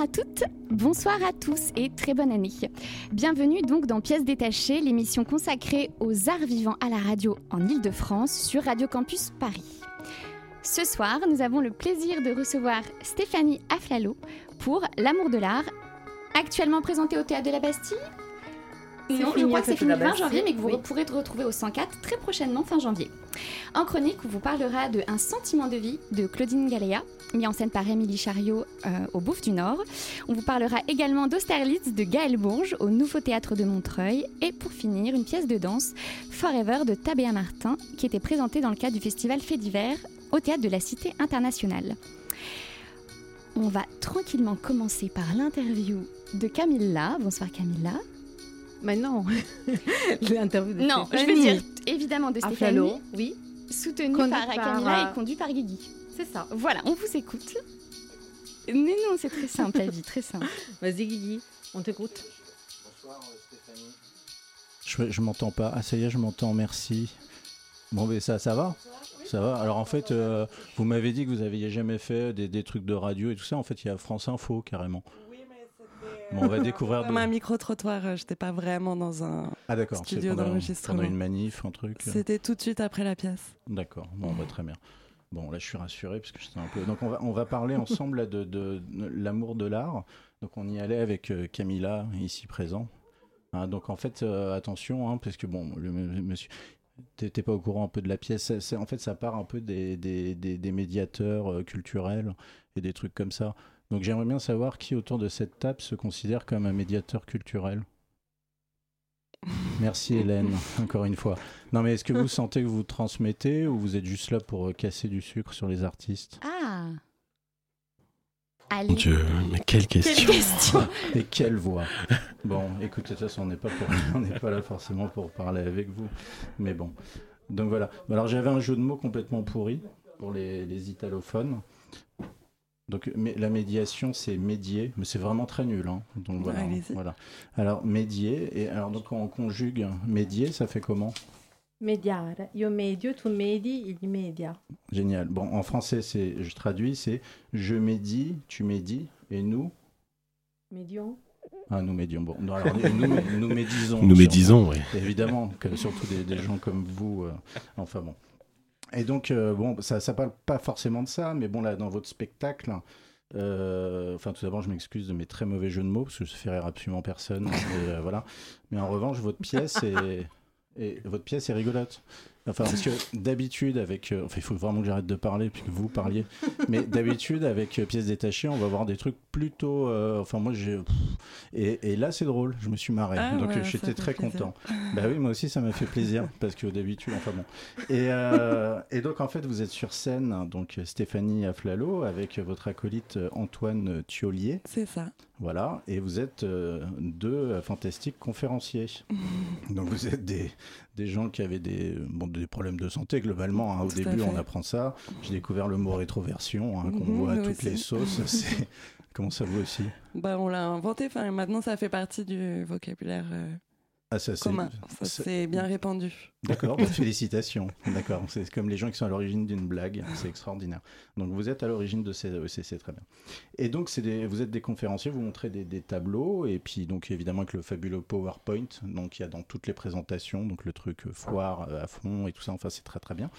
Bonsoir à toutes, bonsoir à tous et très bonne année. Bienvenue donc dans Pièces détachées, l'émission consacrée aux arts vivants à la radio en Ile-de-France sur Radio Campus Paris. Ce soir, nous avons le plaisir de recevoir Stéphanie Aflalo pour L'amour de l'art, actuellement présentée au Théâtre de la Bastille. Non, je crois que c'est fini le 20 janvier, mais que vous Oui. pourrez retrouver au 104 très prochainement, fin janvier. En chronique, on vous parlera de Un sentiment de vie de Claudine Galéa, mis en scène par Émilie Chariot euh, au Bouffe du Nord. On vous parlera également d'Austerlitz de Gaël Bourges au Nouveau Théâtre de Montreuil. Et pour finir, une pièce de danse, Forever de Tabea Martin, qui était présentée dans le cadre du festival Fait d'hiver au Théâtre de la Cité Internationale. On va tranquillement commencer par l'interview de Camilla. Bonsoir Camilla. Mais non, l'interview de Non, je veux Stéphanie. dire évidemment de Stéphanie, Flalo, oui, soutenue par, par, Camilla euh, et conduite par Guigui. c'est ça. Voilà, on vous écoute. Mais non, c'est très simple la vie, très simple. Vas-y Guigui, on t'écoute. Je, je m'entends pas. Ah, ça y est, je m'entends, merci. Bon, mais ça, ça va? Ça va? Alors, en fait, euh, vous m'avez dit que vous aviez jamais fait des, des trucs de radio et tout ça. En fait, il y a France Info, carrément. Bon, on va découvrir. Comme de- un micro-trottoir, euh, j'étais pas vraiment dans un. Ah, studio d'enregistrement. Pendant une manif, un truc. euh, C'était tout de suite après la pièce. D'accord. Bon, bah, très bien. Bon, là, je suis rassuré parce que j'étais un peu. Donc, on va, on va parler ensemble là, de, de- de l'amour de l'art. Donc, on y allait avec euh, Camilla, ici présent. Hein, donc, en fait, euh, attention, hein, parce que bon, le m- monsieur. T'es pas au courant un peu de la pièce. C'est- c'est- en fait, ça part un peu des, des, des- des médiateurs euh, culturels et des trucs comme ça. Donc, j'aimerais bien savoir qui autour de cette table se considère comme un médiateur culturel. Merci Hélène, encore une fois. Non mais est-ce que vous sentez que vous transmettez ou vous êtes juste là pour euh, casser du sucre sur les artistes? Ah Allez, Mon Dieu, mais quelle quelle question question Et quelle voix Bon, écoutez, de toute façon, on n'est pas, pour... on n'est pas là forcément pour parler avec vous. Mais bon. Donc voilà. Alors j'avais un jeu de mots complètement pourri pour les, les italophones. Donc mais la médiation, c'est médier, mais c'est vraiment très nul. hein. Donc voilà, Allez-y. voilà. Alors médier, et alors donc quand on conjugue médier, ça fait comment? Mediare. Io medio, tu medi, il media. Génial. Bon, en français, c'est, je traduis, c'est je médis, tu médis, et nous? Medion. Ah, nous médions. Bon, non, alors, nous, nous médisons. Nous médisons, oui. Évidemment, que, surtout des, des gens comme vous. euh, enfin bon. Et donc, euh, bon, ça ne parle pas forcément de ça, mais bon, là, dans votre spectacle, euh, enfin, tout d'abord, je m'excuse de mes très mauvais jeux de mots, parce que je fais rire absolument personne. et, euh, voilà. Mais en revanche, votre pièce est, et votre pièce est rigolote. Enfin, parce que d'habitude, avec. euh, enfin, il faut vraiment que j'arrête de parler, puis que vous parliez. Mais d'habitude, avec euh, pièces détachées, on va voir des trucs plutôt. euh, enfin, moi, j'ai. Et, et là, c'est drôle, je me suis marré. Ah donc, ouais, j'étais très plaisir. content. Bah oui, moi aussi, ça m'a fait plaisir, parce que d'habitude, enfin bon. Et, et donc, en fait, vous êtes sur scène, donc Stéphanie Aflalo, avec votre acolyte Antoine Thiolier. C'est ça. Voilà, et vous êtes euh, deux euh, fantastiques conférenciers. Donc vous êtes des, des gens qui avaient des, bon, des problèmes de santé globalement. hein. Au Tout début, on apprend ça. J'ai découvert le mot rétroversion, hein, qu'on Mhm, voit à toutes les sauces. C'est- Comment ça vous aussi? Bah, on l'a inventé. Enfin, maintenant, ça fait partie du vocabulaire euh, Ah, ça, c'est- commun. Ça, c'est- c'est bien répandu. D'accord, bah, félicitations. D'accord, c'est comme les gens qui sont à l'origine d'une blague, c'est extraordinaire. Donc vous êtes à l'origine de ces, c'est très bien. Et donc des, vous êtes des conférenciers, vous montrez des, des tableaux et puis donc évidemment avec le fabuleux PowerPoint, donc il y a dans toutes les présentations, donc le truc euh, foire euh, à fond et tout ça. Enfin c'est très très bien.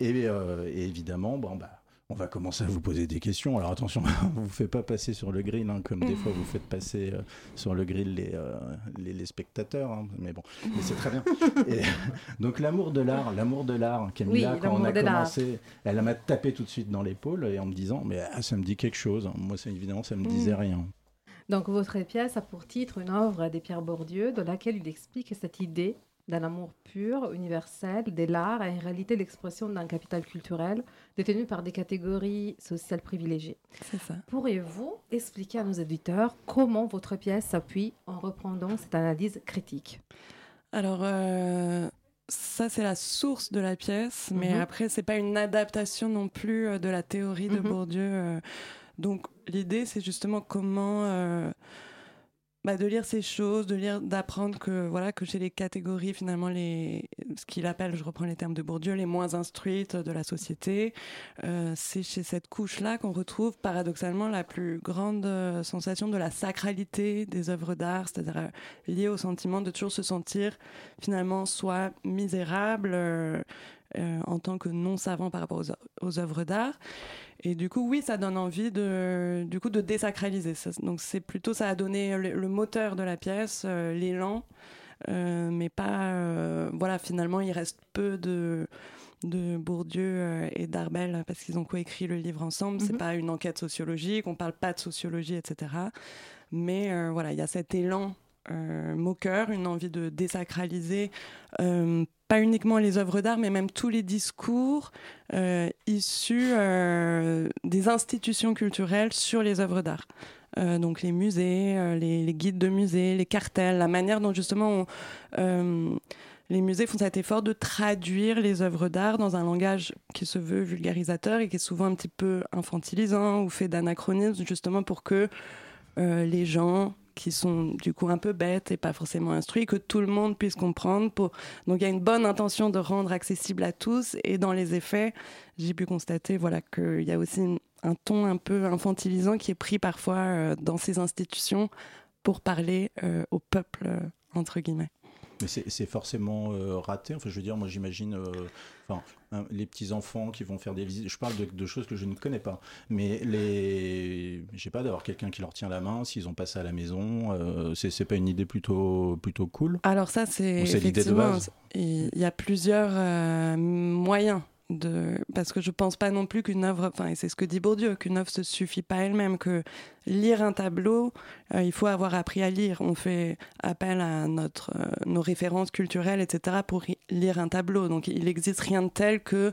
Et, euh, et évidemment, bon bah. On va commencer à vous poser des questions. Alors attention, on vous fait pas passer sur le grill, hein, comme des fois vous faites passer euh, sur le grill les, euh, les, les spectateurs. hein. Mais bon, mais c'est très bien. Et, donc l'amour de l'art, l'amour de l'art, Camilla, Oui, quand on a commencé, elle m'a tapé tout de suite dans l'épaule et en me disant, mais ah, ça me dit quelque chose. Moi, ça, évidemment, ça me disait Mm. rien. Donc, votre pièce a pour titre une œuvre de Pierre Bourdieu, dans laquelle il explique cette idée d'un amour pur, universel, de l'art et en réalité l'expression d'un capital culturel détenu par des catégories sociales privilégiées. C'est ça. Pourriez-vous expliquer à nos éditeurs comment votre pièce s'appuie en reprenant cette analyse critique? Alors, euh, ça, c'est la source de la pièce, mais Mhm. après, c'est pas une adaptation non plus euh, de la théorie de Mhm. Bourdieu. euh. Donc, l'idée, c'est justement comment. euh, bah, de lire ces choses, de lire, d'apprendre que voilà que chez les catégories finalement les ce qu'il appelle, je reprends les termes de Bourdieu, les moins instruites de la société, euh, c'est chez cette couche-là qu'on retrouve paradoxalement la plus grande euh, sensation de la sacralité des œuvres d'art, c'est-à-dire euh, liée au sentiment de toujours se sentir finalement soit misérable en tant que non savant par rapport aux, aux œuvres d'art. Et du coup, oui, ça donne envie de, du coup, de désacraliser. Ça, donc, c'est plutôt, ça a donné le, le moteur de la pièce, euh, l'élan, euh, mais pas, euh, voilà, finalement, il reste peu de, de Bourdieu et d'Arbel parce qu'ils ont coécrit le livre ensemble. C'est Mhm. pas une enquête sociologique, on parle pas de sociologie, etc. Mais voilà, il y a cet élan moqueur, une envie de désacraliser euh, pas uniquement les œuvres d'art, mais même tous les discours euh, issus euh, des institutions culturelles sur les œuvres d'art. Euh, donc les musées, euh, les, guides de musées, les cartels, la manière dont justement euh, les musées font cet effort de traduire les œuvres d'art dans un langage qui se veut vulgarisateur et qui est souvent un petit peu infantilisant ou fait d'anachronisme, justement pour que euh, les gens qui sont du coup un peu bêtes et pas forcément instruits, que tout le monde puisse comprendre. Donc il y a une bonne intention de rendre accessible à tous et dans les effets, j'ai pu constater voilà, qu'il y a aussi un ton un peu infantilisant qui est pris parfois euh, dans ces institutions pour parler euh, au peuple, euh, entre guillemets. Mais c'est forcément euh, raté. Enfin, je veux dire, moi, j'imagine, euh, enfin, hein, les petits enfants qui vont faire des visites. Je parle de, de choses que je ne connais pas, mais les, je sais pas, d'avoir quelqu'un qui leur tient la main s'ils ont passé à la maison. Euh, c'est pas une idée plutôt plutôt cool? Alors ça, c'est l'idée de base? il y a plusieurs euh, moyens parce que je pense pas non plus qu'une œuvre, enfin, et c'est ce que dit Bourdieu, qu'une œuvre se suffit pas elle-même, que lire un tableau, euh, il faut avoir appris à lire. On fait appel à notre, euh, nos références culturelles, etc., pour lire un tableau. Donc, il n'existe rien de tel que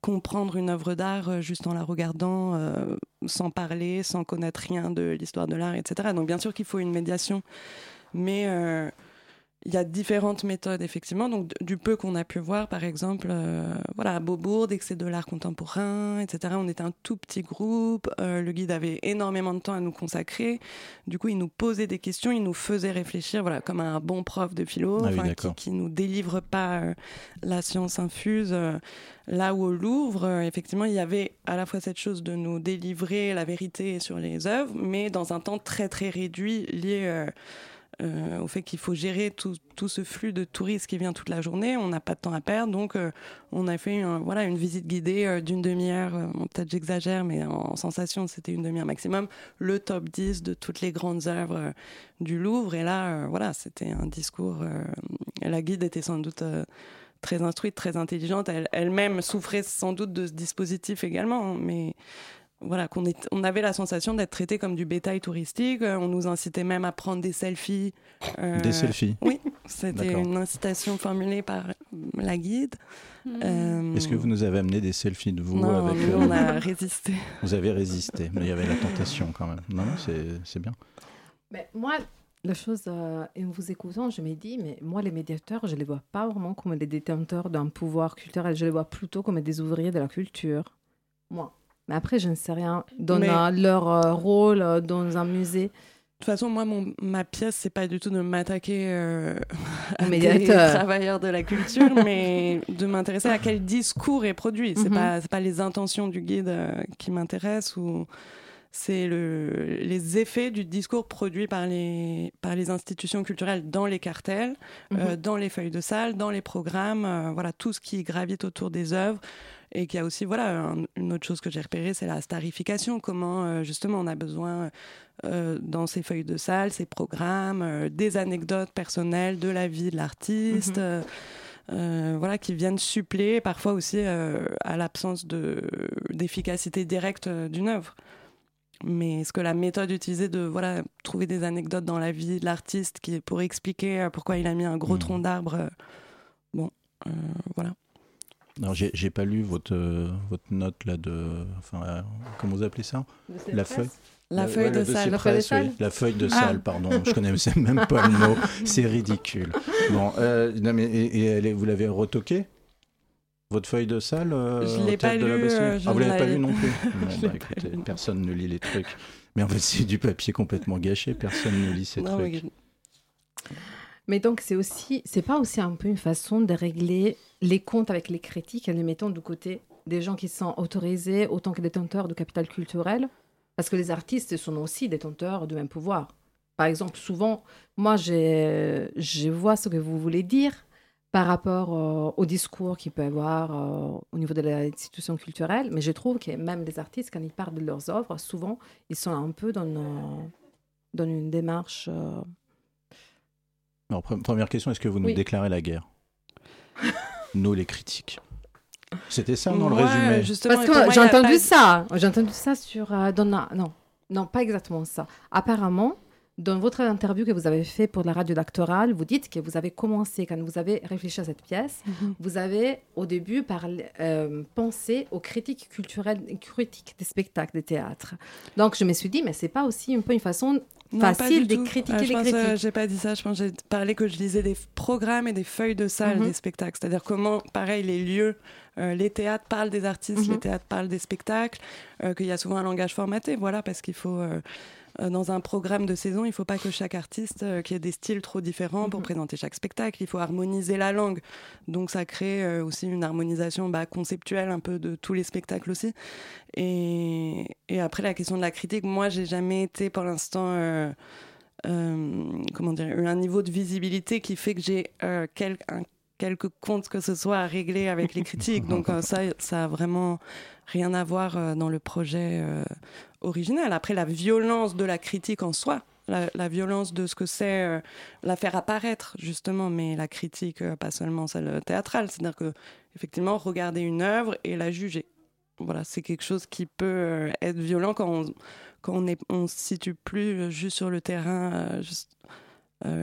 comprendre une œuvre d'art euh, juste en la regardant, sans parler, sans connaître rien de l'histoire de l'art, etc. Donc, bien sûr qu'il faut une médiation, mais il y a différentes méthodes, effectivement. Donc, du peu qu'on a pu voir, par exemple, euh, voilà, à Beaubourg, que c'est de l'art contemporain, etc. On était un tout petit groupe. euh, le guide avait énormément de temps à nous consacrer. Du coup, il nous posait des questions, il nous faisait réfléchir, voilà, comme un bon prof de philo, Ah oui, qui, qui nous délivre pas euh, la science infuse. là où au Louvre, effectivement, il y avait à la fois cette chose de nous délivrer la vérité sur les œuvres, mais dans un temps très très réduit, lié euh, au fait qu'il faut gérer tout, tout ce flux de touristes qui vient toute la journée. On n'a pas de temps à perdre, donc euh, on a fait voilà, une visite guidée euh, d'une demi-heure. Peut-être j'exagère, mais en, sensation, c'était une demi-heure maximum. Le top 10 de toutes les grandes œuvres du Louvre. Et là, voilà, c'était un discours. la guide était sans doute. très instruite, très intelligente. Elle- Elle-même souffrait sans doute de ce dispositif également, mais voilà, qu'on est- on avait la sensation d'être traité comme du bétail touristique. Euh, On nous incitait même à prendre des selfies. Euh, Des selfies. Oui, c'était une incitation formulée par la guide. Euh, Est-ce que vous nous avez amené des selfies de vous Non, avec nous, on a résisté. Vous avez résisté, mais il y avait la tentation quand même. Non, non, c'est c'est bien. Mais moi, la chose, euh, en vous écoutant, je me dis, mais moi, les médiateurs, je les vois pas vraiment comme des détenteurs d'un pouvoir culturel. Je les vois plutôt comme des ouvriers de la culture. Moi. Mais après, je ne sais rien. Dans Mais- un- leur euh, rôle euh, dans un musée. De toute façon, moi, mon, ma pièce, c'est pas du tout de m'attaquer euh, Aux à des travailleurs de la culture, mais de m'intéresser à quel discours est produit. C'est pas, c'est pas les intentions du guide euh, qui m'intéressent ou c'est le, les effets du discours produit par les, par les institutions culturelles dans les cartels, euh, Mhm. dans les feuilles de salle, dans les programmes, euh, voilà, tout ce qui gravite autour des œuvres. Et qu'il y a aussi, voilà, un- une autre chose que j'ai repérée, c'est la starification. Comment, euh, justement, on a besoin, euh, dans ces feuilles de salle, ces programmes, euh, des anecdotes personnelles de la vie de l'artiste. Mhm. euh, voilà, qui viennent suppléer parfois aussi à l'absence de- d'efficacité directe d'une œuvre. Mais est-ce que la méthode utilisée de voilà, trouver des anecdotes dans la vie de l'artiste qui, pour expliquer euh, pourquoi il a mis un gros Mhm. tronc d'arbre, euh, bon, euh, voilà. Alors, j'ai j'ai pas lu votre, euh, votre note là de. Enfin, euh, comment vous appelez ça? La feuille? La feuille de salle. La feuille de oui. salle La feuille de Ah. salle, pardon. Je connais même pas le mot. C'est ridicule. Bon, euh, non, mais, et, et vous l'avez retoqué votre feuille de salle euh, Je l'ai pas lu, euh, je Ah, vous ne l'avez pas lu non plus Bon, bah, pas écoutez, lu. personne ne lit les trucs. Mais en fait, c'est du papier complètement gâché. Personne ne lit ces Non, trucs. mais- Mais donc, c'est aussi, c'est pas aussi un peu une façon de régler les comptes avec les critiques en les mettant du côté des gens qui sont autorisés autant que détenteurs de capital culturel? Parce que les artistes sont aussi détenteurs du même pouvoir. Par exemple, souvent, moi, je vois ce que vous voulez dire par rapport euh, au discours qu'il peut y avoir euh, au niveau de l'institution culturelle, mais je trouve que même les artistes, quand ils parlent de leurs œuvres, souvent, ils sont un peu dans, une- dans une démarche... euh, Alors, pre- première question, est-ce que vous nous Oui. déclarez la guerre? Nous, les critiques. C'était ça dans le résumé? justement, Parce que j'ai entendu pas- ça. J'ai entendu ça sur euh, Donna. Non, non, pas exactement ça. Apparemment, dans votre interview que vous avez fait pour la radio d'actoral, vous dites que vous avez commencé, quand vous avez réfléchi à cette pièce, Mhm. vous avez au début parlé, euh, pensé aux critiques culturelles, critiques des spectacles, des théâtres. Donc je me suis dit, mais c'est pas aussi un peu une façon Non, facile de critiquer Euh, je les pense, euh, critiques. j'ai pas dit ça. Je pense que j'ai parlé que je lisais des programmes et des feuilles de salle Mhm. des spectacles. C'est-à-dire comment, pareil, les lieux, euh, les théâtres parlent des artistes, Mhm. les théâtres parlent des spectacles, euh, qu'il y a souvent un langage formaté. Voilà, parce qu'il faut. Euh, dans un programme de saison, il ne faut pas que chaque artiste euh, qui ait des styles trop différents pour Mhm. présenter chaque spectacle. Il faut harmoniser la langue. Donc ça crée euh, aussi une harmonisation bah, conceptuelle un peu de tous les spectacles aussi. Et, et après la question de la critique, moi j'ai jamais été pour l'instant euh, comment dire eu un niveau de visibilité qui fait que j'ai euh, un- quelques comptes que ce soit à régler avec les critiques. Donc euh, ça ça a vraiment rien à voir euh, dans le projet euh, original. Après la violence de la critique en soi. La, violence de ce que c'est la faire apparaître justement mais la critique pas seulement celle théâtrale c'est à dire que effectivement regarder une œuvre et la juger voilà, c'est quelque chose qui peut être violent quand on, quand on est, on se situe plus juste sur le terrain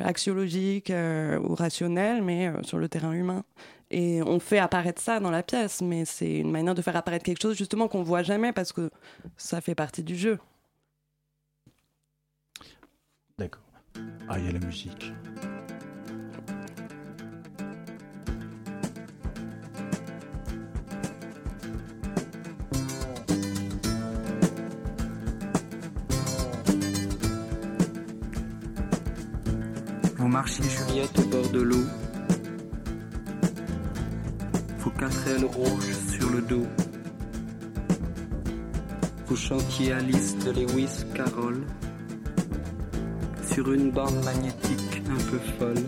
axiologique euh, ou rationnel, mais euh, sur le terrain humain. Et on fait apparaître ça dans la pièce, mais c'est une manière de faire apparaître quelque chose justement qu'on voit jamais parce que ça fait partie du jeu. D'accord. Ah, il y a la musique. Vous marchiez Juliette au bord de l'eau. Vos quatre ailes rouges sur le dos. Vous chantiez Alice de Lewis Carroll sur une bande magnétique un peu folle.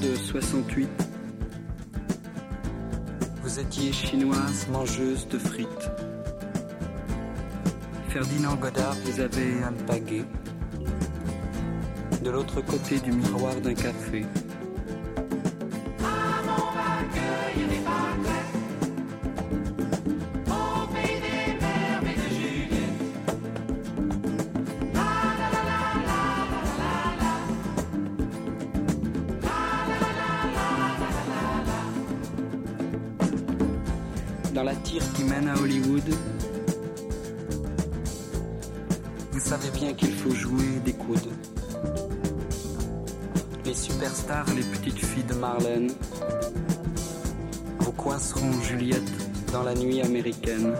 De 68, vous étiez chinoise mangeuse de frites. Ferdinand Godard vous avait alpagué de l'autre côté du miroir d'un café. La tire qui mène à Hollywood, vous savez bien qu'il faut jouer des coudes. Les superstars, les petites filles de Marlène, vous coinceront Juliette dans la nuit américaine.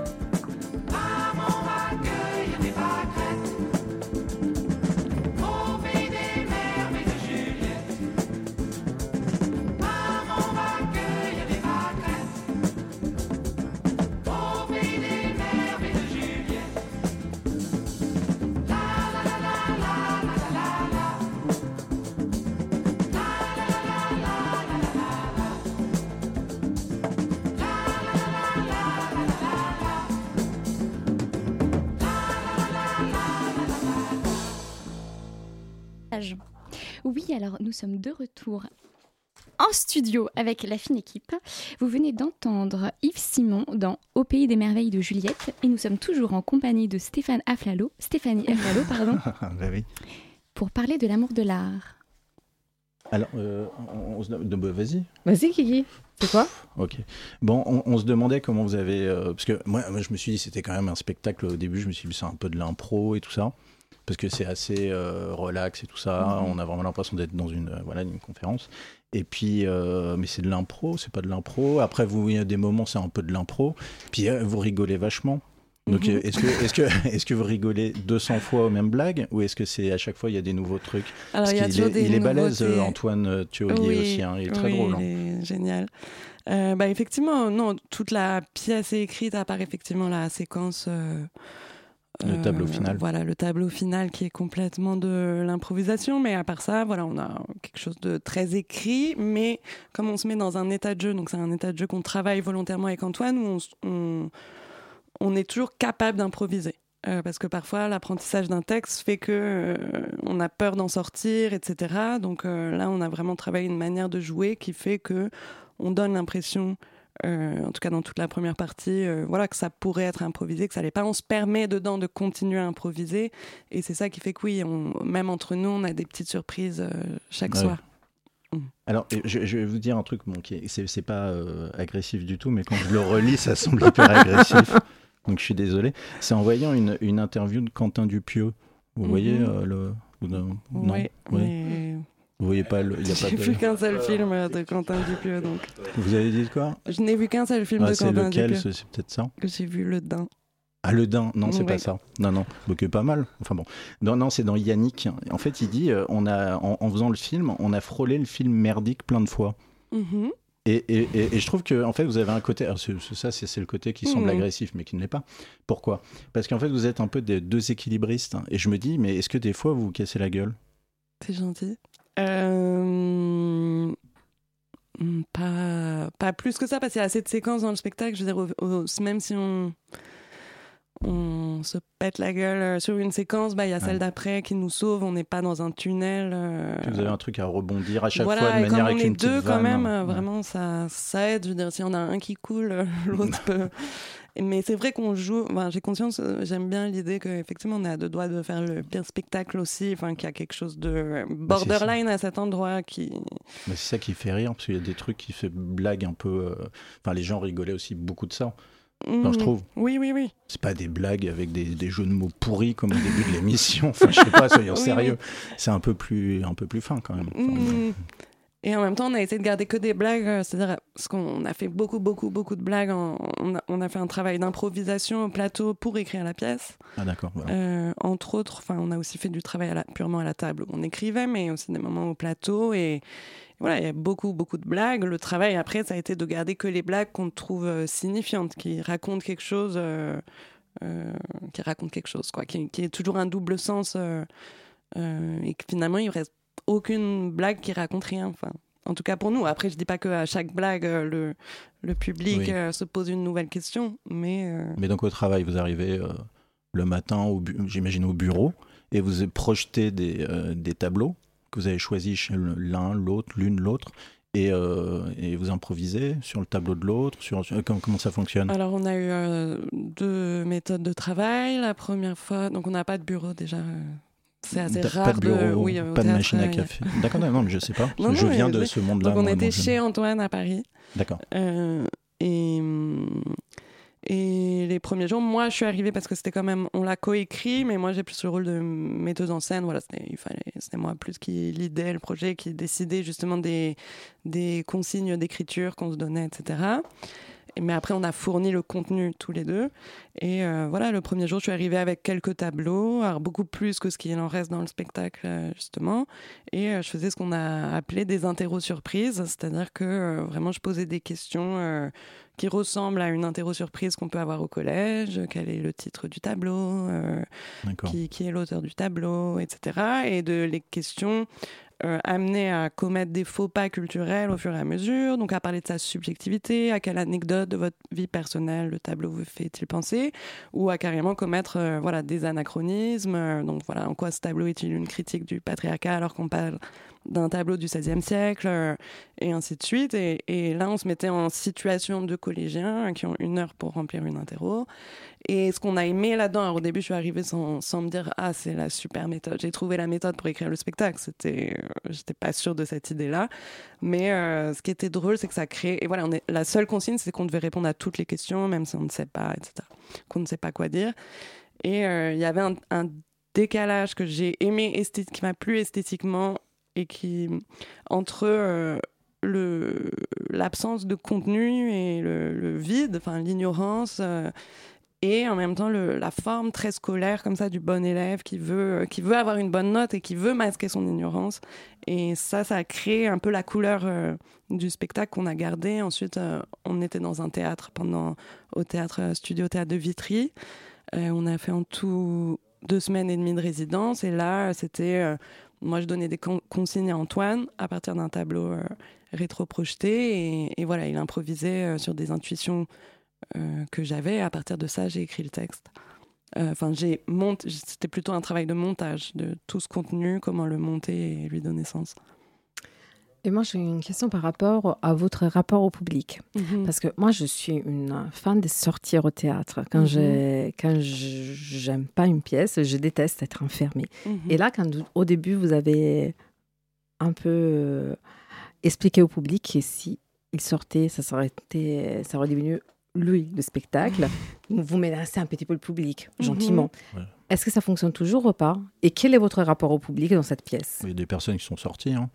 Alors nous sommes de retour en studio avec la fine équipe. Vous venez d'entendre Yves Simon dans Au pays des merveilles de Juliette et nous sommes toujours en compagnie de Stéphane Aflalo, Stéphanie Aflalo, pardon, Bah oui. pour parler de l'amour de l'art. Alors, euh, on, on se bah, vas-y. Vas-y, Kiki. C'est quoi? Ok. Bon, on, on se demandait comment vous avez. euh, parce que moi, moi, je me suis dit, c'était quand même un spectacle au début. Je me suis dit, c'est un peu de l'impro et tout ça. Parce que c'est assez euh, relax et tout ça. Mhm. On a vraiment l'impression d'être dans une, euh, voilà, une conférence. Et puis, euh, mais c'est de l'impro, c'est pas de l'impro. Après, vous, il y a des moments, c'est un peu de l'impro. Puis, vous rigolez vachement. Donc, Mhm. est-ce que, est-ce que, est-ce que vous rigolez 200 fois aux mêmes blagues ou est-ce que c'est à chaque fois il y a des nouveaux trucs? Alors, Parce il y a est, des il est balèze, Antoine Thiolier Oui, aussi. hein. Il est très oui, drôle. hein. Il est génial. Euh, bah, effectivement, non, toute la pièce est écrite à part effectivement la séquence. euh, Le tableau final. Voilà, le tableau final qui est complètement de l'improvisation. Mais à part ça, voilà, on a quelque chose de très écrit. Mais comme on se met dans un état de jeu, donc c'est un état de jeu qu'on travaille volontairement avec Antoine, où on, on, on est toujours capable d'improviser. Euh, parce que parfois, l'apprentissage d'un texte fait que euh, on a peur d'en sortir, etc. Donc euh, là, on a vraiment travaillé une manière de jouer qui fait que on donne l'impression, euh, en tout cas dans toute la première partie, euh, voilà, que ça pourrait être improvisé, que ça l'est pas. On se permet dedans de continuer à improviser, et c'est ça qui fait que oui, on, même entre nous, on a des petites surprises euh, chaque Ouais. soir. Alors, je, je vais vous dire un truc, bon, qui est- c'est pas euh, agressif du tout, mais quand je le relis, ça semble hyper agressif. Donc, je suis désolé. C'est en voyant une, une interview de Quentin Dupieux. Vous voyez euh, le. ou non, mais Vous voyez pas le. j'ai vu qu'un seul film euh, de Quentin Dupieux, donc Vous avez dit quoi? Je n'ai vu qu'un seul film Ah, de Quentin lequel? Dupieux C'est c'est peut-être ça que j'ai vu le Dain. Ah, le Dain Non, c'est pas ça. Non, non. Donc, euh, pas mal. Enfin bon. Non, non, c'est dans Yannick. En fait, il dit euh, on a, en, en faisant le film, on a frôlé le film merdique plein de fois. Mhm. Et, et- et- et je trouve que en fait vous avez un côté alors, ça c'est c'est le côté qui semble Mhm. agressif mais qui ne l'est pas pourquoi? Parce qu'en fait vous êtes un peu des deux équilibristes et je me dis mais est-ce que des fois vous vous cassez la gueule? C'est gentil. Euh, Pas, pas plus que ça, parce qu'il y a assez de séquences dans le spectacle. Je veux dire, au- au- même si on, on se pète la gueule euh, sur une séquence, bah, il y a Ouais. celle d'après qui nous sauve. On n'est pas dans un tunnel. euh, vous avez un truc à rebondir à chaque voilà, fois de et manière avec on est une deux quand vanne. même, euh, vraiment ça, ça aide. Je veux dire, si on a un qui coule, l'autre peut. Mais c'est vrai qu'on joue. Enfin, j'ai conscience. euh, J'aime bien l'idée qu'effectivement on à deux doigts de faire le pire spectacle aussi. Enfin, qu'il y a quelque chose de Bah, borderline à cet endroit qui. Mais c'est ça qui fait rire parce qu'il y a des trucs qui fait blague un peu euh, enfin les gens rigolaient aussi beaucoup de ça Enfin, je Mhm. trouve Oui, oui, oui. c'est pas des blagues avec des, des jeux de mots pourris comme au début de l'émission enfin je sais pas soyons Oui, sérieux c'est un peu plus un peu plus fin quand même Enfin, Mhm. Et en même temps, on a essayé de garder que des blagues, euh, c'est-à-dire parce qu'on a fait beaucoup, beaucoup, beaucoup de blagues. en- on, a, on a fait un travail d'improvisation au plateau pour écrire la pièce. ah d'accord voilà. Euh, entre autres, enfin, on a aussi fait du travail à la- purement à la table où on écrivait, mais aussi des moments au plateau. Et, voilà, il y a beaucoup, beaucoup de blagues. Le travail après, ça a été de garder que les blagues qu'on trouve euh, signifiantes, qui racontent quelque chose, euh, euh, qui racontent quelque chose, quoi, qui, qui est toujours un double sens, euh, euh, et que finalement, il reste aucune blague qui raconte rien. Enfin, en tout cas pour nous. Après, je dis pas que à chaque blague, euh, le, le public Oui. euh, se pose une nouvelle question, mais euh, Mais donc au travail, vous arrivez euh, le matin, j'imagine au bureau, et vous projetez des, des tableaux que vous avez choisis chez l'un, l'autre, l'une, l'autre, et, et vous improvisez sur le tableau de l'autre. Sur, sur- comment, comment ça fonctionne? Alors, on a eu deux méthodes de travail. La première fois, donc on n'a pas de bureau déjà. C'est assez rare Pas de bureau, oui, au pas de théâtre, machine à café. D'accord, non, mais je sais pas. Non, je viens de ce monde-là. Donc, on moi, était je- chez Antoine à Paris. D'accord. Euh, et, hum, et les premiers jours, moi, je suis arrivée parce que c'était quand même, on l'a coécrit, mais moi, j'ai plus le rôle de metteuse en scène. Voilà, c'était, moi plus qui lidait le projet, qui décidait justement des, des consignes d'écriture qu'on se donnait, etc. Mais après, on a fourni le contenu tous les deux. Et euh, voilà, le premier jour, je suis arrivée avec quelques tableaux, alors beaucoup plus que ce qu'il en reste dans le spectacle, euh, justement. Et euh, je faisais ce qu'on a appelé des interros surprises, c'est-à-dire que euh, vraiment, je posais des questions euh, qui ressemblent à une interro surprise qu'on peut avoir au collège. Quel est le titre du tableau qui, qui est l'auteur du tableau, etc. Et de les questions euh, amenées à commettre des faux pas culturels au fur et à mesure, donc à parler de sa subjectivité, à quelle anecdote de votre vie personnelle le tableau vous fait-il penser, ou à carrément commettre euh, voilà, des anachronismes. euh, donc voilà, en quoi ce tableau est-il une critique du patriarcat alors qu'on parle d'un tableau du XVIe siècle, euh, et ainsi de suite. Et, là, on se mettait en situation de collégiens qui ont une heure pour remplir une interro. Et ce qu'on a aimé là-dedans, alors au début, je suis arrivée sans, sans me dire ah c'est la super méthode. J'ai trouvé la méthode pour écrire le spectacle. C'était, euh, j'étais pas sûre de cette idée-là, mais euh, ce qui était drôle, c'est que ça crée. Et voilà, on est la seule consigne, c'est qu'on devait répondre à toutes les questions, même si on ne sait pas, etc. Qu'on ne sait pas quoi dire. Et euh, il y avait un décalage que j'ai aimé, qui m'a plu esthétiquement et qui entre euh, le l'absence de contenu et le, vide, enfin l'ignorance. Euh, et en même temps la forme très scolaire comme ça du bon élève qui veut qui veut avoir une bonne note et qui veut masquer son ignorance. Et ça ça a créé un peu la couleur euh, du spectacle qu'on a gardé. Ensuite euh, on était dans un théâtre pendant au théâtre euh, studio théâtre de Vitry. Euh, on a fait en tout deux semaines et demie de résidence. Et là c'était euh, moi je donnais des con consignes à Antoine à partir d'un tableau euh, rétro-projeté et, et, voilà il improvisait euh, sur des intuitions euh, que j'avais. À partir de ça, j'ai écrit le texte. Euh, enfin, j'ai monté. C'était plutôt un travail de montage de tout ce contenu, comment le monter et lui donner sens. Et moi, j'ai une question par rapport à votre rapport au public. Mm -hmm. Parce que moi, je suis une fan de sortir au théâtre. Quand Mhm. je n'aime pas une pièce, je déteste être enfermée. Mm -hmm. Et là, quand au début, vous avez un peu euh, expliqué au public que si il sortait, ça, serait été, ça aurait devenu lui, le spectacle, vous menacez un petit peu le public, gentiment. Mhm. Ouais. Est-ce que ça fonctionne toujours ou pas? Et quel est votre rapport au public dans cette pièce? Il y a des personnes qui sont sorties. Hein.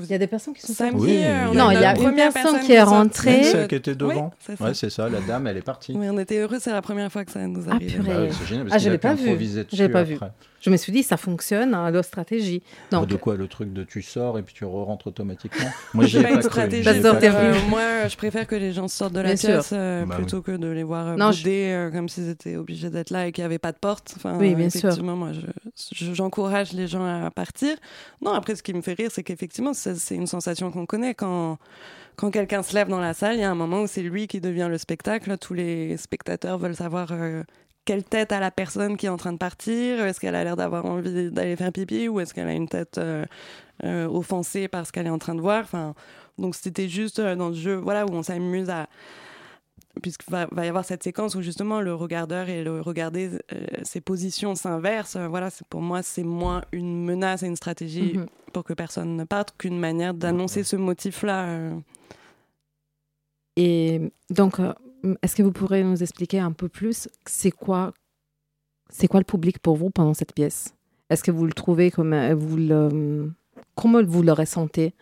Il y a des personnes qui sont Samedi, Oui, euh, il y a Non, il y a une personne personne qui est est rentrée. Même celle qui était devant. Oui, c'est ça. ouais, c'est ça. La dame, elle est partie. Oui, on était heureux, c'est la première fois que ça nous Ah, arrive. purée. Bah ouais, c'est génial. Parce Ah, je l'ai pas vu. Je l'ai pas vu. Je me suis dit, ça fonctionne, hein, leur stratégie. Bah, Donc, de quoi le truc de tu sors et puis tu rentres automatiquement Moi, j'y ai C'est pas pas une cru. stratégie. pas. Euh, moi, je préfère que les gens sortent de la Bien pièce euh, Bah plutôt que de les voir euh, Non, je- euh, comme s'ils étaient obligés d'être là et qu'il n'y avait pas de porte. Enfin, Oui, bien sûr. effectivement, moi, je- je- j'encourage les gens à partir. Non, après, ce qui me fait rire, c'est qu'effectivement, c'est c'est une sensation qu'on connaît quand quand quelqu'un se lève dans la salle, il y a un moment où c'est lui qui devient le spectacle. Tous les spectateurs veulent savoir euh, quelle tête a la personne qui est en train de partir? Est-ce qu'elle a l'air d'avoir envie d'aller faire pipi ou est-ce qu'elle a une tête euh, euh, offensée par ce qu'elle est en train de voir? Enfin, donc c'était juste euh, dans le jeu, voilà, où on s'amuse à puisqu'il va, va y avoir cette séquence où justement le regardeur et le regarder euh, ses positions s'inversent. Voilà, c'est pour moi c'est moins une menace et une stratégie Mhm. pour que personne ne parte qu'une manière d'annoncer ce motif-là. euh. Et donc, euh, est-ce que vous pourrez nous expliquer un peu plus c'est quoi, c'est quoi le public pour vous pendant cette pièce? Est-ce que vous le trouvez comme euh, vous le, comment vous le ressentez?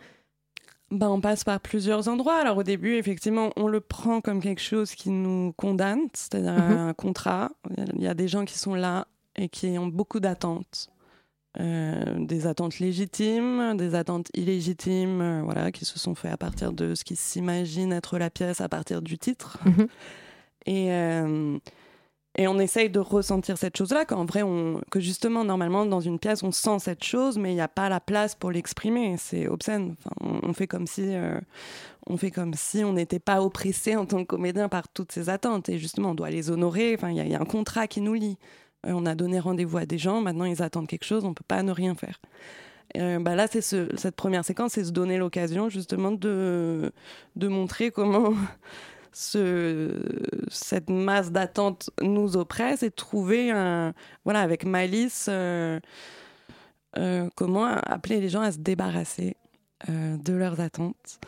Ben, on passe par plusieurs endroits. Alors au début, effectivement, on le prend comme quelque chose qui nous condamne, c'est-à-dire Mhm. un contrat. Il y a des gens qui sont là et qui ont beaucoup d'attentes. Euh, des attentes légitimes, des attentes illégitimes, euh, voilà, qui se sont faites à partir de ce qu'ils s'imaginent être la pièce à partir du titre. Mhm. Et, euh, et on essaye de ressentir cette chose-là, qu'en vrai, on, que justement, normalement, dans une pièce, on sent cette chose, mais il n'y a pas la place pour l'exprimer. C'est obscène. Enfin, on, on fait comme si, on fait comme si on n'était pas oppressé en tant que comédien par toutes ces attentes. Et justement, on doit les honorer. Enfin, il y, a- il y a un contrat qui nous lie. Euh, on a donné rendez-vous à des gens. Maintenant, ils attendent quelque chose. On peut pas ne rien faire. Euh, bah là, c'est ce, cette première séquence, c'est se donner l'occasion justement de, de montrer comment ce, cette masse d'attentes nous oppresse et trouver un, voilà, avec malice, euh, comment appeler les gens à se débarrasser de leurs attentes.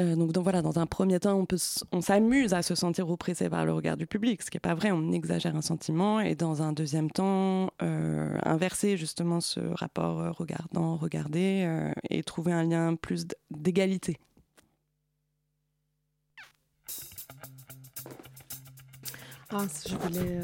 Euh, donc, voilà, dans un premier temps, on, s'amuse à se sentir oppressé par le regard du public, ce qui n'est pas vrai, on exagère un sentiment. Et dans un deuxième temps, euh, inverser justement ce rapport euh, regardant, regarder et trouver un lien plus d'égalité. Ah, je voulais.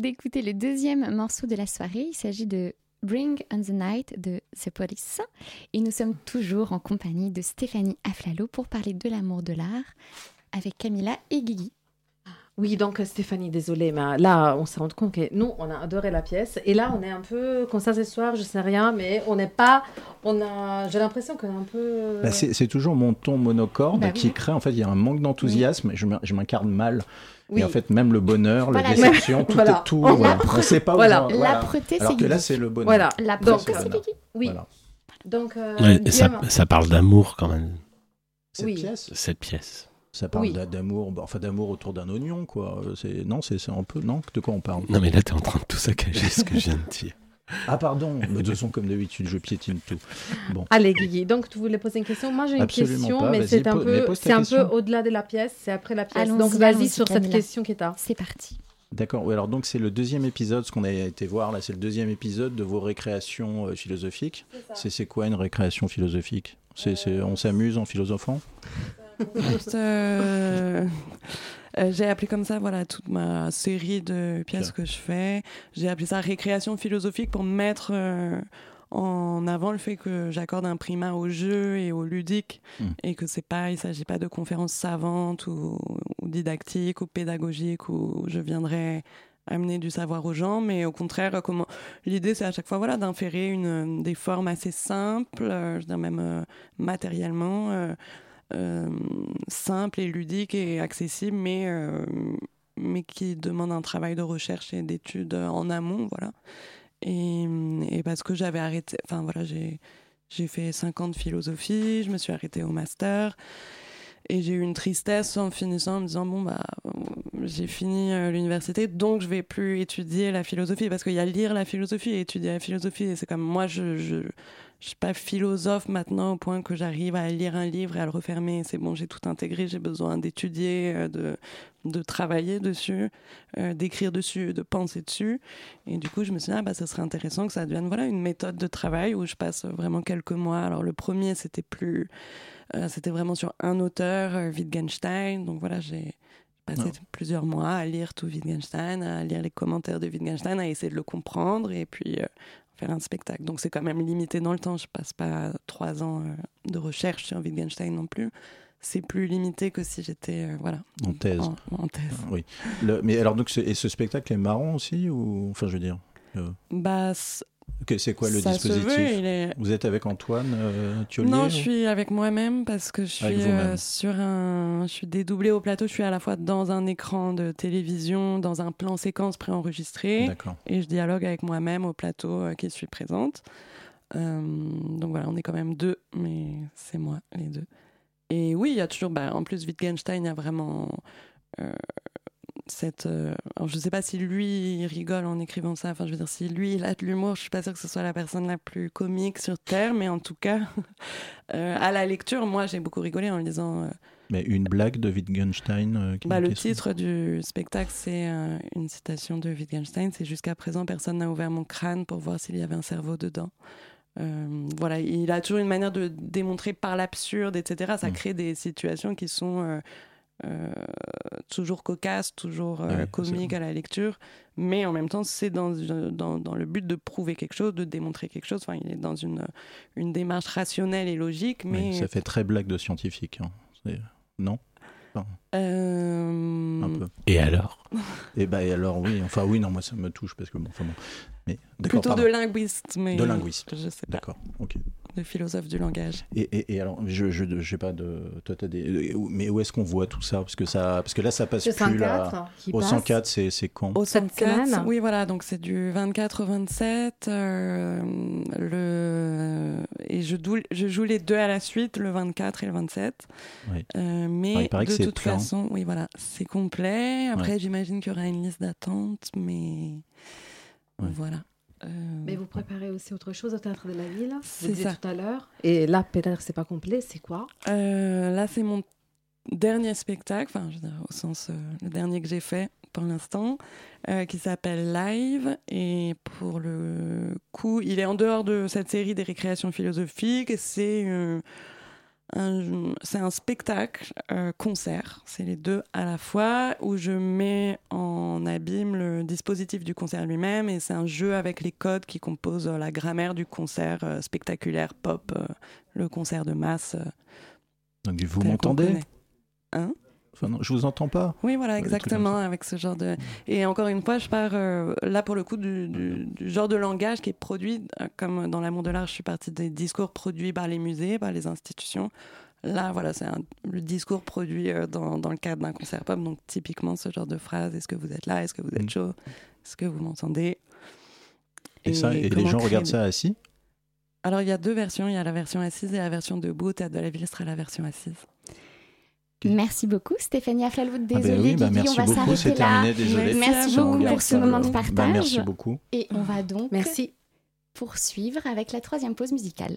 D'écouter le deuxième morceau de la soirée. Il s'agit de Bring on the Night de The Police. Et nous sommes toujours en compagnie de Stéphanie Aflalo pour parler de l'amour de l'art avec Camilla et Guigui. Oui, donc Stéphanie, désolée, mais là, on s'est rendu compte que nous, on a adoré la pièce. Et là, on est un peu, comme ça ce soir, je sais rien, mais on n'est pas. On a, j'ai l'impression qu'on est un peu. Bah, c'est c'est toujours mon ton monocorde Bah oui. qui crée, en fait, il y a un manque d'enthousiasme, je m'in- je m'incarne mal. Oui. Et en fait, même le bonheur, la Voilà. déception, tout Voilà. est tout. La voilà. On sait pas où voilà. La voilà. L'âpreté, Alors c'est que là, c'est le bonheur. Voilà. La Donc, preuve, c'est. Guigui. Oui. Voilà. Donc, euh, Ouais, ça, parle d'amour quand même, Cette Oui. pièce, cette pièce. ça parle Oui. d'amour, bah, enfin d'amour autour d'un oignon, quoi. C'est non, c'est c'est un peu non. De quoi on parle? Non mais là t'es en train de tout saccager ce que je viens de dire. Ah pardon. Mais de toute façon, comme d'habitude, je piétine tout. Bon. Allez, Guigui, donc tu voulais poser une question Moi, j'ai une Absolument question, pas. mais c'est un peu, c'est un peu au-delà de la pièce, c'est après la pièce. Donc, vas-y sur cette question qui est à. C'est parti. D'accord. Oui, alors donc c'est le deuxième épisode, ce qu'on a été voir là, c'est le deuxième épisode de vos récréations euh, philosophiques. C'est c'est quoi une récréation philosophique? C'est on s'amuse en philosophant? Juste, euh, euh, j'ai appelé comme ça voilà toute ma série de pièces que je fais. J'ai appelé ça récréation philosophique pour mettre euh, en avant le fait que j'accorde un primat au jeu et au ludique Mm. et que c'est pas il s'agit pas de conférences savantes ou, ou didactiques ou pédagogiques où je viendrai amener du savoir aux gens mais au contraire comment l'idée c'est à chaque fois voilà d'inférer une des formes assez simples euh, je veux dire même euh, matériellement euh, euh, simple et ludique et accessible, mais, euh, mais qui demande un travail de recherche et d'études en amont, voilà. Et, parce que j'avais arrêté, enfin voilà, j'ai fait 5 ans de philosophie, je me suis arrêtée au master. Et j'ai eu une tristesse en finissant, en me disant bon bah j'ai fini euh, l'université, donc je vais plus étudier la philosophie parce qu'il y a lire la philosophie et étudier la philosophie. Et c'est comme moi je je suis pas philosophe maintenant au point que j'arrive à lire un livre et à le refermer. C'est bon, j'ai tout intégré, j'ai besoin d'étudier, euh, de, de travailler dessus, euh, d'écrire dessus, de penser dessus. Et du coup, je me suis dit, ah, bah, ça serait intéressant que ça devienne voilà, une méthode de travail où je passe vraiment quelques mois. Alors, le premier, c'était plus. euh, c'était vraiment sur un auteur, euh, Wittgenstein. Donc voilà, j'ai passé Ah. plusieurs mois à lire tout Wittgenstein, à lire les commentaires de Wittgenstein, à essayer de le comprendre et puis faire un spectacle. Donc c'est quand même limité dans le temps. Je passe pas trois ans euh, de recherche sur Wittgenstein non plus. C'est plus limité que si j'étais euh, voilà En thèse. En, en thèse. Oui. Le- mais alors donc ce- et ce spectacle est marrant aussi ou enfin je veux dire. euh, Bah, c- ok, c'est quoi le ça dispositif veut, il est- Vous êtes avec Antoine euh, Non, je suis avec moi-même parce que je suis euh, sur un, je suis dédoublée au plateau. Je suis à la fois dans un écran de télévision, dans un plan séquence préenregistré, et je dialogue avec moi-même au plateau euh, qui suis présente. Euh, donc voilà, on est quand même deux, mais c'est moi les deux. Et oui, il y a toujours, bah, en plus Wittgenstein, il y a vraiment euh, cette. euh, alors je sais pas si lui il rigole en écrivant ça. Enfin, je veux dire, si lui il a de l'humour, je suis pas sûre que ce soit la personne la plus comique sur terre, mais en tout cas, euh, à la lecture, moi j'ai beaucoup rigolé en lisant. euh, Mais une blague de Wittgenstein. qui- bah, le titre du spectacle, c'est une citation de Wittgenstein. C'est jusqu'à présent, personne n'a ouvert mon crâne pour voir s'il y avait un cerveau dedans. Euh, voilà, il a toujours une manière de démontrer par l'absurde, etc. Ça Mm. crée des situations qui sont euh, toujours cocasses, toujours euh, Ouais, comiques à la lecture, mais en même temps, c'est dans, dans, dans le but de prouver quelque chose, de démontrer quelque chose. Enfin, il est dans une, une démarche rationnelle et logique, Oui, mais ça fait très blague de scientifique. hein. Non? Euh, un peu. Et alors? Et bah et alors oui, enfin oui, non, moi ça me touche parce que bon, enfin bon. Mais d'accord. plutôt pardon. de linguiste, mais De linguiste. Je sais pas. D'accord. Ok. de philosophe du langage. Et, et, et alors, je, je, je sais pas de, toi t'as des, mais où est-ce qu'on voit tout ça? Parce que ça, parce que là ça passe Le plus 104 là. qui Au passe. 104, c'est c'est quand? Au Cette 104, semaine oui, voilà, donc c'est du 24 au 27. euh, le, et je, doule- je joue les deux à la suite, le 24 et le 27. Oui. Euh, Ah, mais il paraît que de c'est toute plein. Façon, oui, voilà, c'est complet. Après, j'imagine qu'il y aura une liste d'attente, mais Ouais. voilà. Euh, Mais vous préparez aussi autre chose au théâtre de la ville Vous C'est disiez ça. tout à l'heure. Et là, peut-être c'est pas complet. C'est quoi? Euh, là, c'est mon dernier spectacle, enfin, je veux dire, au sens, euh, le dernier que j'ai fait pour l'instant, euh, qui s'appelle Live. Et pour le coup, il est en dehors de cette série des récréations philosophiques. C'est euh, c'est un spectacle euh, concert, c'est les deux à la fois, où je mets en abîme le dispositif du concert lui-même et c'est un jeu avec les codes qui composent euh, la grammaire du concert euh, spectaculaire pop, euh, le concert de masse. Donc vous m'entendez? Hein? Enfin, non, Je vous entends pas. Oui, voilà, comme exactement, avec ce genre de... Et encore une fois, je pars euh, là pour le coup du, du- du genre de langage qui est produit, euh, comme dans l'amour de l'art, je suis partie des discours produits par les musées, par les institutions. Là, voilà, c'est le discours produit euh, dans, dans le cadre d'un concert pop, donc typiquement ce genre de phrase, est-ce que vous êtes là, est-ce que vous êtes Mm. chaud, est-ce que vous m'entendez Et, ça, et les gens regardent ça assis? Alors il y a deux versions, il y a la version assise et la version debout, Théâtre de la Ville sera la version assise. Merci beaucoup, Stéphanie Aflaloud. Ah ben Désolée, oui, bah merci on va beaucoup, c'est s'arrêter là. terminé, désolé. Merci beaucoup pour ce moment euh, de bah, partage. merci beaucoup. Et on va donc Merci. poursuivre avec la troisième pause musicale.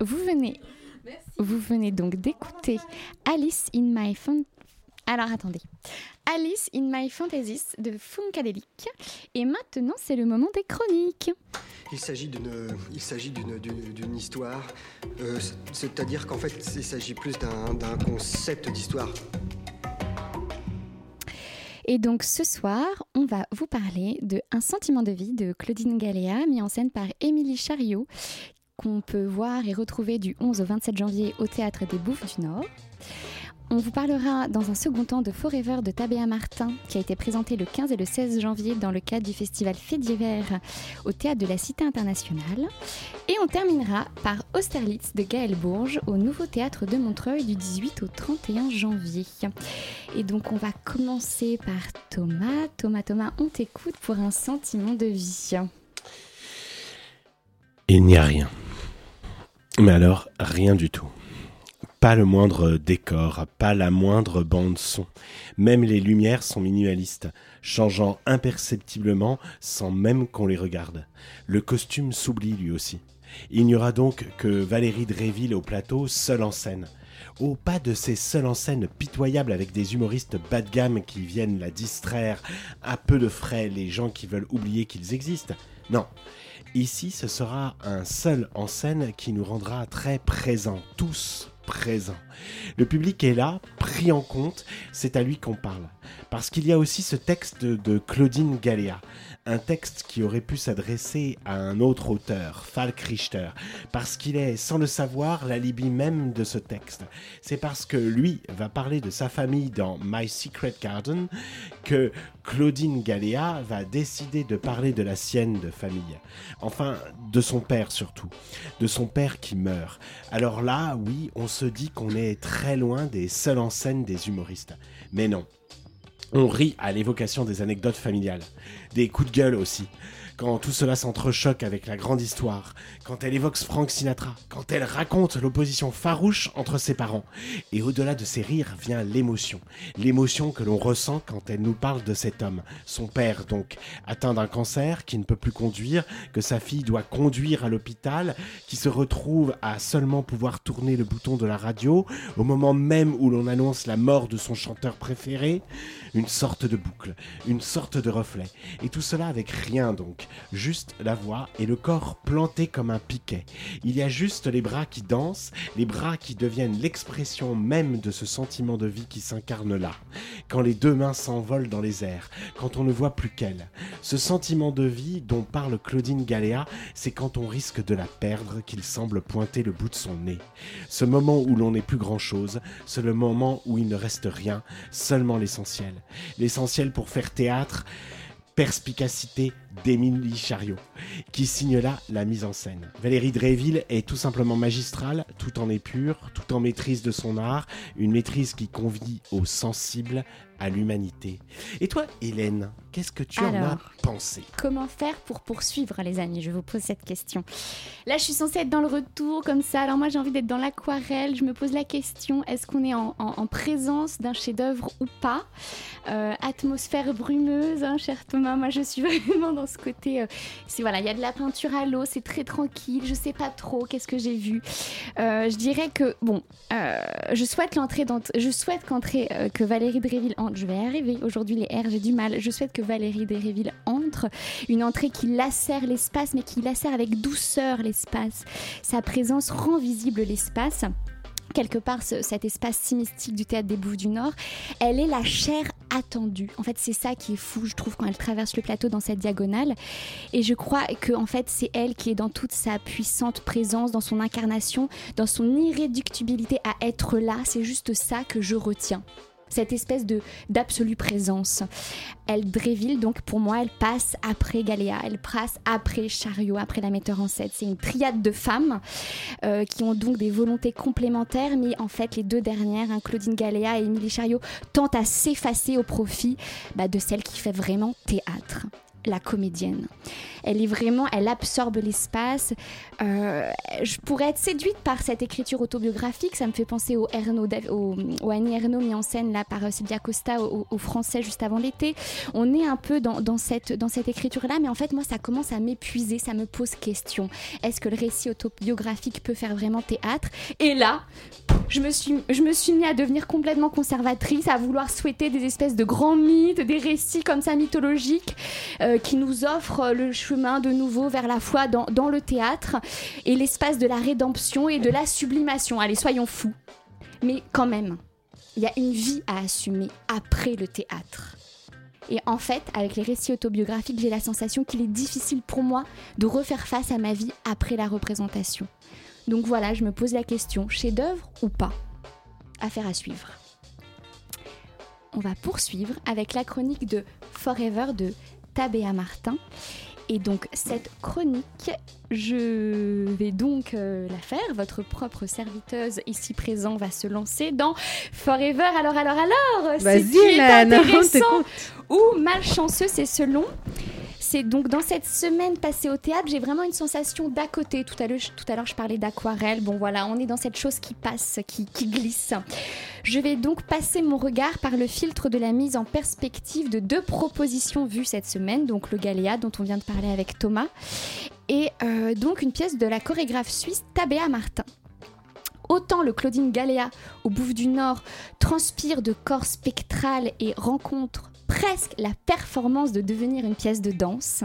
Vous venez, vous venez donc d'écouter Alice in My. Alors attendez. Alice in My Fantasies de Funkadelic. Et maintenant, c'est le moment des chroniques. Il s'agit d'une, il s'agit d'une, d'une, d'une histoire. euh, c'est- c'est-à-dire qu'en fait, il s'agit plus d'un, d'un concept d'histoire. Et donc ce soir, on va vous parler de Un sentiment de vie de Claudine Galéa, mis en scène par Émilie Chariot, qu'on peut voir et retrouver du 11 au 27 janvier au Théâtre des Bouffes du Nord. On vous parlera dans un second temps de Forever de Tabea Martin, qui a été présenté le 15 et le 16 janvier dans le cadre du festival Fait d'hiver au Théâtre de la Cité internationale. Et on terminera par Austerlitz de Gaël Bourges au Nouveau Théâtre de Montreuil du 18 au 31 janvier. Et donc on va commencer par Thomas. Thomas, Thomas, on t'écoute pour un sentiment de vie. Il n'y a rien. Mais alors, rien du tout. Pas le moindre décor, pas la moindre bande son. Même les lumières sont minimalistes, changeant imperceptiblement sans même qu'on les regarde. Le costume s'oublie lui aussi. Il n'y aura donc que Valérie Dréville au plateau, seule en scène. Oh, pas de ces seules en scène pitoyables avec des humoristes bas de gamme qui viennent la distraire, à peu de frais les gens qui veulent oublier qu'ils existent. Non. Ici, ce sera un seul en scène qui nous rendra très présents, tous présents. Le public est là, pris en compte, c'est à lui qu'on parle. Parce qu'il y a aussi ce texte de, Claudine Galéa, un texte qui aurait pu s'adresser à un autre auteur, Falk Richter, parce qu'il est, sans le savoir, l'alibi même de ce texte. C'est parce que lui va parler de sa famille dans My Secret Garden que Claudine Galéa va décider de parler de la sienne de famille. Enfin, de son père surtout. De son père qui meurt. Alors là, oui, on se dit qu'on est très loin des seuls en scène des humoristes. Mais non. On rit à l'évocation des anecdotes familiales, des coups de gueule aussi, quand tout cela s'entrechoque avec la grande histoire, quand elle évoque Frank Sinatra, quand elle raconte l'opposition farouche entre ses parents. Et au-delà de ces rires vient l'émotion, l'émotion que l'on ressent quand elle nous parle de cet homme, son père donc, atteint d'un cancer, qui ne peut plus conduire, que sa fille doit conduire à l'hôpital, qui se retrouve à seulement pouvoir tourner le bouton de la radio au moment même où l'on annonce la mort de son chanteur préféré une sorte de boucle, une sorte de reflet. Et tout cela avec rien donc, juste la voix et le corps planté comme un piquet. Il y a juste les bras qui dansent, les bras qui deviennent l'expression même de ce sentiment de vie qui s'incarne là. Quand les deux mains s'envolent dans les airs, quand on ne voit plus qu'elle. Ce sentiment de vie dont parle Claudine Galéa, c'est quand on risque de la perdre qu'il semble pointer le bout de son nez. Ce moment où l'on n'est plus grand-chose, c'est le moment où il ne reste rien, seulement l'essentiel. L'essentiel pour faire théâtre, perspicacité d'Émilie Chariot, qui signe là la mise en scène. Valérie Dréville est tout simplement magistrale, tout en épure, tout en maîtrise de son art, une maîtrise qui convie au sensible, à l'humanité. Et toi, Hélène, qu'est-ce que tu en as pensé? Comment faire pour poursuivre, les amis? Je vous pose cette question. Là, je suis censée être dans le retour, comme ça. Alors, moi, j'ai envie d'être dans l'aquarelle. Je me pose la question est-ce qu'on est en, en- en présence d'un chef-d'œuvre ou pas? Euh, Atmosphère brumeuse, hein, cher Thomas. Moi, je suis vraiment dans ce côté. euh, c'est voilà, il y a de la peinture à l'eau, c'est très tranquille. Je sais pas trop qu'est-ce que j'ai vu. Euh, je dirais que bon, euh, je souhaite l'entrée je souhaite qu'entrée que Valérie Dréville entre. Je vais arriver. Aujourd'hui, les R, j'ai du mal. Je souhaite que Valérie Dréville entre. Une entrée qui lacère l'espace, mais qui lacère avec douceur l'espace. Sa présence rend visible l'espace. Quelque part, ce- cet espace si mystique du théâtre des Bouffes du Nord, elle est la chair attendue. En fait, c'est ça qui est fou, je trouve, quand elle traverse le plateau dans cette diagonale. Et je crois que, en fait, c'est elle qui est dans toute sa puissante présence, dans son incarnation, dans son irréductibilité à être là. C'est juste ça que je retiens. Cette espèce de d'absolue présence. Elle, Dréville, donc pour moi, elle passe après Galéa, elle passe après Chariot, après la metteur en scène. C'est une triade de femmes euh, qui ont donc des volontés complémentaires, mais en fait, les deux dernières, hein, Claudine Galéa et Émilie Chariot, tentent à s'effacer au profit bah, de celle qui fait vraiment théâtre la comédienne. Elle est vraiment, elle absorbe l'espace. Euh, je pourrais être séduite par cette écriture autobiographique. Ça me fait penser au, au, Annie Ernaux mis en scène là par euh, Sylvia Costa au, français juste avant l'été. On est un peu dans, dans cette, dans cette écriture-là, mais en fait, moi, ça commence à m'épuiser, ça me pose question. Est-ce que le récit autobiographique peut faire vraiment théâtre? Et là, je me, suis, je me suis mis à devenir complètement conservatrice, à vouloir souhaiter des espèces de grands mythes, des récits comme ça mythologiques euh, qui nous offrent euh, le chemin de nouveau vers la foi dans le théâtre et l'espace de la rédemption et de la sublimation. Allez, soyons fous. Mais quand même, il y a une vie à assumer après le théâtre. Et en fait, avec les récits autobiographiques, j'ai la sensation qu'il est difficile pour moi de refaire face à ma vie après la représentation. Donc voilà, je me pose la question, chef-d'œuvre ou pas? Affaire à suivre. On va poursuivre avec la chronique de Forever de Tabea Martin. Et donc cette chronique, je vais donc euh, la faire. Votre propre serviteuse ici présent va se lancer dans Forever. Alors, alors, alors C'est qui est intéressant ou malchanceux, c'est selon. C'est donc dans cette semaine passée au théâtre, j'ai vraiment une sensation d'à côté. Tout à l'heure, je- parlais d'aquarelle. Bon, voilà, on est dans cette chose qui passe, qui, qui glisse. Je vais donc passer mon regard par le filtre de la mise en perspective de deux propositions vues cette semaine, donc le Galéa dont on vient de parler avec Thomas, et euh, donc une pièce de la chorégraphe suisse Tabea Martin. Autant le Claudine Galéa au Bouffe du Nord transpire de corps spectral et rencontre presque la performance de devenir une pièce de danse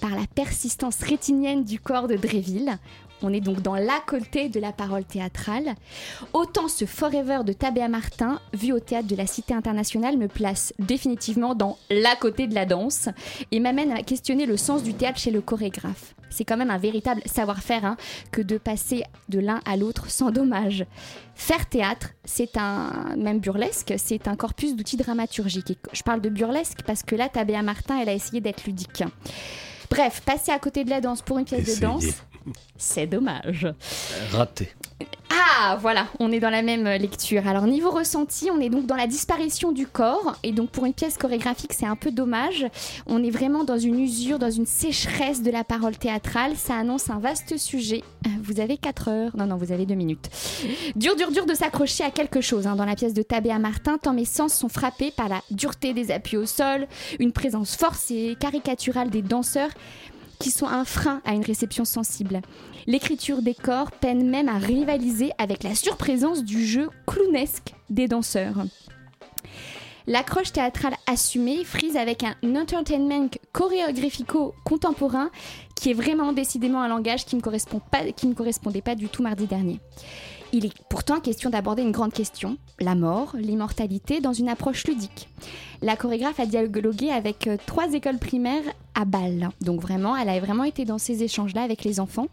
par la persistance rétinienne du corps de Dréville. On est donc dans l'à côté de la parole théâtrale. Autant ce Forever de Tabea Martin, vu au théâtre de la Cité internationale, me place définitivement dans l'à côté de la danse et m'amène à questionner le sens du théâtre chez le chorégraphe. C'est quand même un véritable savoir-faire hein, que de passer de l'un à l'autre sans dommage. Faire théâtre, c'est un, même burlesque, c'est un corpus d'outils dramaturgiques. Et je parle de burlesque parce que là, Tabea Martin, elle a essayé d'être ludique. Bref, passer à côté de la danse pour une pièce Essayez. de danse, c'est dommage. Raté. Ah, voilà, on est dans la même lecture. Alors, niveau ressenti, on est donc dans la disparition du corps. Et donc, pour une pièce chorégraphique, c'est un peu dommage. On est vraiment dans une usure, dans une sécheresse de la parole théâtrale. Ça annonce un vaste sujet. Vous avez 4 heures. Non, non, vous avez 2 minutes. Dur, dur, dur de s'accrocher à quelque chose hein, dans la pièce de Tabea Martin, tant mes sens sont frappés par la dureté des appuis au sol, une présence forcée, caricaturale des danseurs qui sont un frein à une réception sensible. L'écriture des corps peine même à rivaliser avec la surprésence du jeu clownesque des danseurs. L'accroche théâtrale assumée frise avec un entertainment chorégraphico-contemporain qui est vraiment décidément un langage qui ne correspond pas, qui ne correspondait pas du tout mardi dernier. Il est pourtant question d'aborder une grande question, la mort, l'immortalité, dans une approche ludique. La chorégraphe a dialogué avec euh, trois écoles primaires à Bâle. Donc vraiment, elle a vraiment été dans ces échanges-là avec les enfants.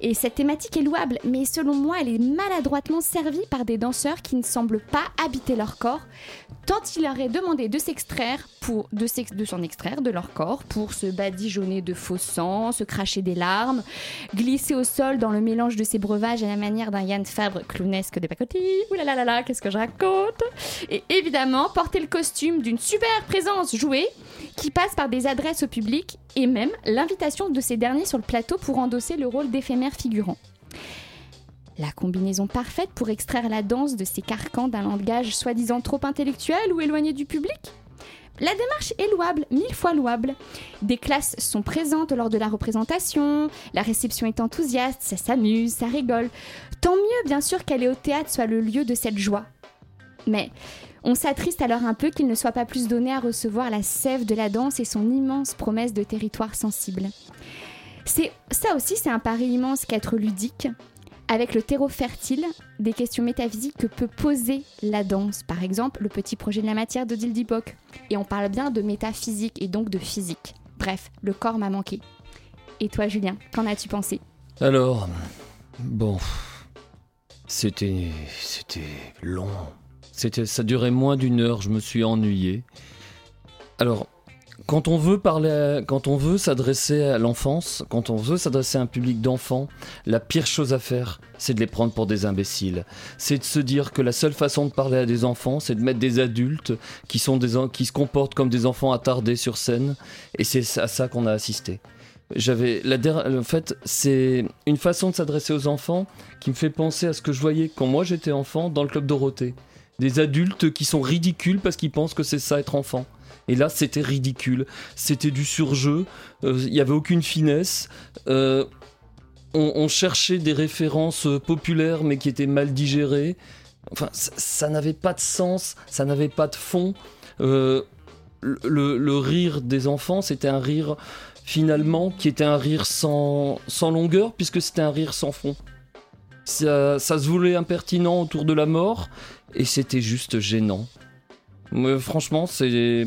Et cette thématique est louable, mais selon moi, elle est maladroitement servie par des danseurs qui ne semblent pas habiter leur corps, tant il leur est demandé de s'extraire de s'en extraire de leur corps pour se badigeonner de faux sang, se cracher des larmes, glisser au sol dans le mélange de ces breuvages à la manière d'un Yann Fabre clownesque de pacotille. Ouh là là là là, qu'est-ce que je raconte? Et évidemment, porter le costume d'une super présence jouée qui passe par des adresses au public et même l'invitation de ces derniers sur le plateau pour endosser le rôle d'éphémère figurant. La combinaison parfaite pour extraire la danse de ces carcans d'un langage soi-disant trop intellectuel ou éloigné du public? La démarche est louable, mille fois louable. Des classes sont présentes lors de la représentation, la réception est enthousiaste, ça s'amuse, ça rigole. Tant mieux bien sûr qu'aller au théâtre soit le lieu de cette joie. Mais on s'attriste alors un peu qu'il ne soit pas plus donné à recevoir la sève de la danse et son immense promesse de territoire sensible. C'est ça aussi, c'est un pari immense qu'être ludique, avec le terreau fertile des questions métaphysiques que peut poser la danse. Par exemple, le petit projet de la matière d'Odile Dipoc. Et on parle bien de métaphysique et donc de physique. Bref, le corps m'a manqué. Et toi, Julien, qu'en as-tu pensé? Alors, bon, c'était, c'était long. C'était, ça durait moins d'une heure. Je me suis ennuyé. Alors, quand on veut parler, quand on veut s'adresser à l'enfance, quand on veut s'adresser à un public d'enfants, la pire chose à faire, c'est de les prendre pour des imbéciles. C'est de se dire que la seule façon de parler à des enfants, c'est de mettre des adultes qui sont des, qui se comportent comme des enfants attardés sur scène, et c'est à ça qu'on a assisté. J'avais la der- en fait, c'est une façon de s'adresser aux enfants qui me fait penser à ce que je voyais quand moi j'étais enfant dans le club Dorothée. Des adultes qui sont ridicules parce qu'ils pensent que c'est ça être enfant. Et là, c'était ridicule. C'était du surjeu. euh, Il n'y avait aucune finesse. Euh, on, cherchait des références euh, populaires mais qui étaient mal digérées. Enfin, ça, ça n'avait pas de sens. Ça n'avait pas de fond. Euh, le, le rire des enfants, c'était un rire finalement qui était un rire sans, sans longueur puisque c'était un rire sans fond. Ça, ça se voulait impertinent autour de la mort et c'était juste gênant. Franchement, c'est.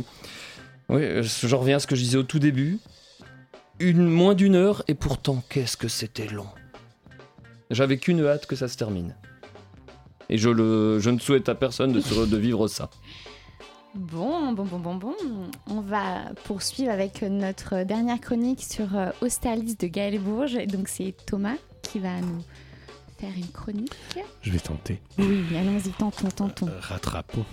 Oui, je reviens à ce que je disais au tout début. Une, moins d'une heure et pourtant, qu'est-ce que c'était long. J'avais qu'une hâte que ça se termine. Et je, le, je ne souhaite à personne de, de vivre ça. Bon, bon, bon, bon, bon. On va poursuivre avec notre dernière chronique sur euh, Austerlitz de Gaël Bourges. Donc c'est Thomas qui va nous faire une chronique. Je vais tenter. Oui, allons-y, tentons, tentons. Rattrapons.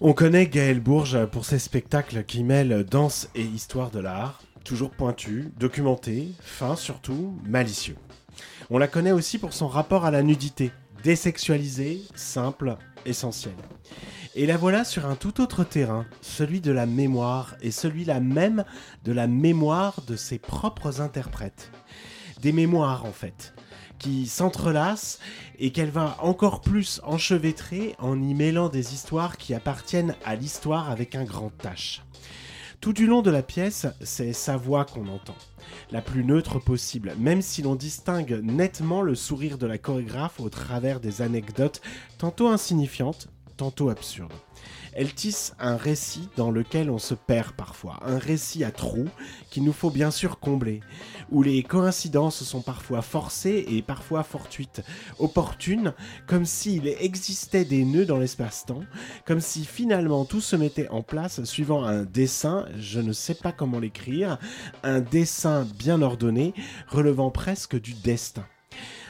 On connaît Gaël Bourges pour ses spectacles qui mêlent danse et histoire de l'art, toujours pointus, documentés, fins surtout, malicieux. On la connaît aussi pour son rapport à la nudité, désexualisé, simple, essentiel. Et la voilà sur un tout autre terrain, celui de la mémoire, et celui-là même de la mémoire de ses propres interprètes. Des mémoires en fait, qui s'entrelacent et qu'elle va encore plus enchevêtrer en y mêlant des histoires qui appartiennent à l'histoire avec un grand H. Tout du long de la pièce, c'est sa voix qu'on entend, la plus neutre possible, même si l'on distingue nettement le sourire de la chorégraphe au travers des anecdotes tantôt insignifiantes, tantôt absurdes. Elle tisse un récit dans lequel on se perd parfois, un récit à trous qu'il nous faut bien sûr combler, où les coïncidences sont parfois forcées et parfois fortuites, opportunes, comme s'il existait des nœuds dans l'espace-temps, comme si finalement tout se mettait en place suivant un dessin, je ne sais pas comment l'écrire, un dessin bien ordonné, relevant presque du destin.